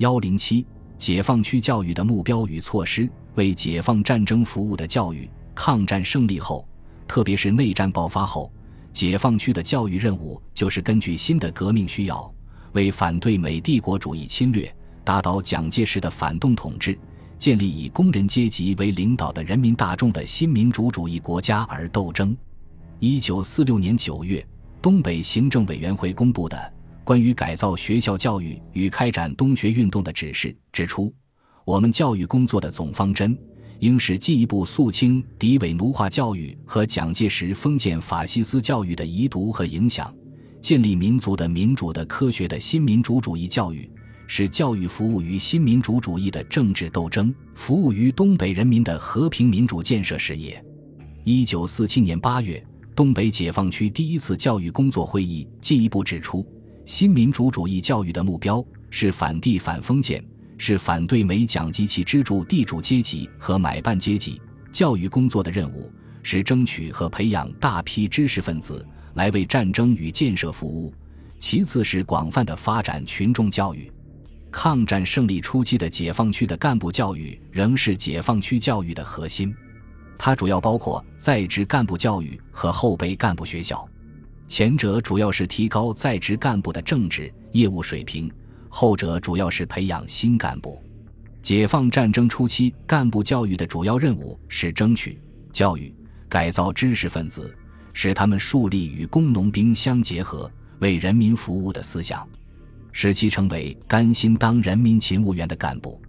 幺零七解放区教育的目标与措施，为解放战争服务的教育。抗战胜利后，特别是内战爆发后，解放区的教育任务就是根据新的革命需要，为反对美帝国主义侵略、打倒蒋介石的反动统治、建立以工人阶级为领导的人民大众的新民主主义国家而斗争。一九四六年九月，东北行政委员会公布的。关于改造学校教育与开展冬学运动的指示指出，我们教育工作的总方针应是进一步肃清敌伪奴化教育和蒋介石封建法西斯教育的遗毒和影响，建立民族的民主的科学的新民主主义教育，使教育服务于新民主主义的政治斗争，服务于东北人民的和平民主建设事业。一九四七年八月，东北解放区第一次教育工作会议进一步指出。新民主主义教育的目标是反帝反封建，是反对美蒋及其支柱地主阶级和买办阶级。教育工作的任务是争取和培养大批知识分子来为战争与建设服务。其次是广泛的发展群众教育。抗战胜利初期的解放区的干部教育仍是解放区教育的核心，它主要包括在职干部教育和后备干部学校。前者主要是提高在职干部的政治业务水平，后者主要是培养新干部。解放战争初期，干部教育的主要任务是争取、教育、改造知识分子，使他们树立与工农兵相结合、为人民服务的思想，使其成为甘心当人民勤务员的干部。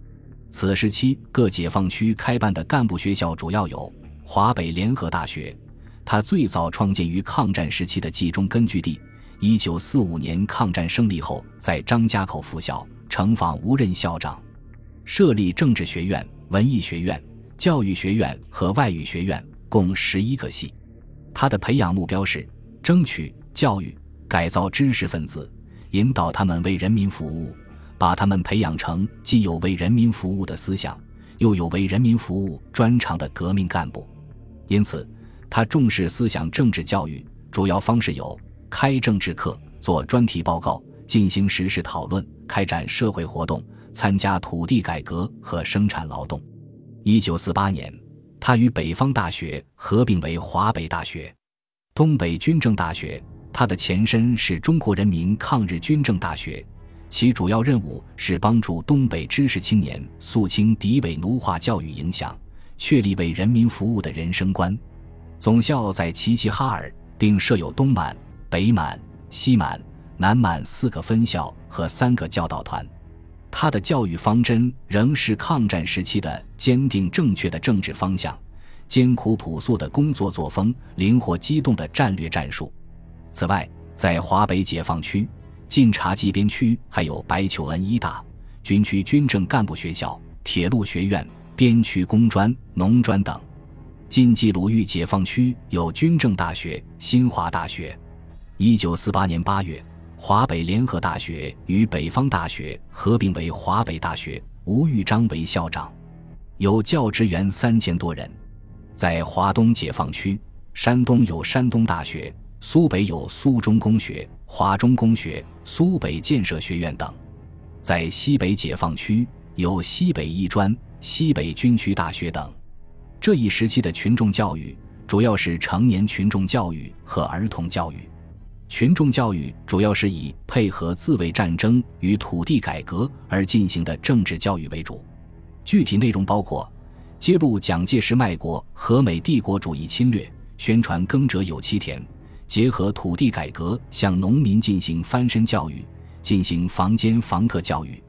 此时期，各解放区开办的干部学校主要有华北联合大学。他最早创建于抗战时期的冀中根据地。一九四五年抗战胜利后，在张家口复校，成访无任校长，设立政治学院、文艺学院、教育学院和外语学院，共十一个系。他的培养目标是争取、教育、改造知识分子，引导他们为人民服务，把他们培养成既有为人民服务的思想，又有为人民服务专长的革命干部。因此。他重视思想政治教育，主要方式有开政治课、做专题报告、进行实事讨论、开展社会活动、参加土地改革和生产劳动。一九四八年，他与北方大学合并为华北大学。东北军政大学，它的前身是中国人民抗日军政大学，其主要任务是帮助东北知识青年肃清敌伪奴化教育影响，确立为人民服务的人生观。总校在齐齐哈尔，并设有东满、北满、西满、南满四个分校和三个教导团。他的教育方针仍是抗战时期的坚定正确的政治方向、艰苦朴素的工作作风、灵活机动的战略战术。此外，在华北解放区晋察冀边区，还有白求恩医大、军区军政干部学校、铁路学院、边区工专、农专等。晋冀鲁豫解放区有军政大学、新华大学。一九四八年八月，华北联合大学与北方大学合并为华北大学，吴玉章为校长，有教职员三千多人。在华东解放区，山东有山东大学，苏北有苏中工学、华中工学、苏北建设学院等。在西北解放区，有西北医专、西北军区大学等。这一时期的群众教育主要是成年群众教育和儿童教育。群众教育主要是以配合自卫战争与土地改革而进行的政治教育为主，具体内容包括揭露蒋介石卖国和美帝国主义侵略，宣传耕者有其田，结合土地改革向农民进行翻身教育，进行房间房客教育。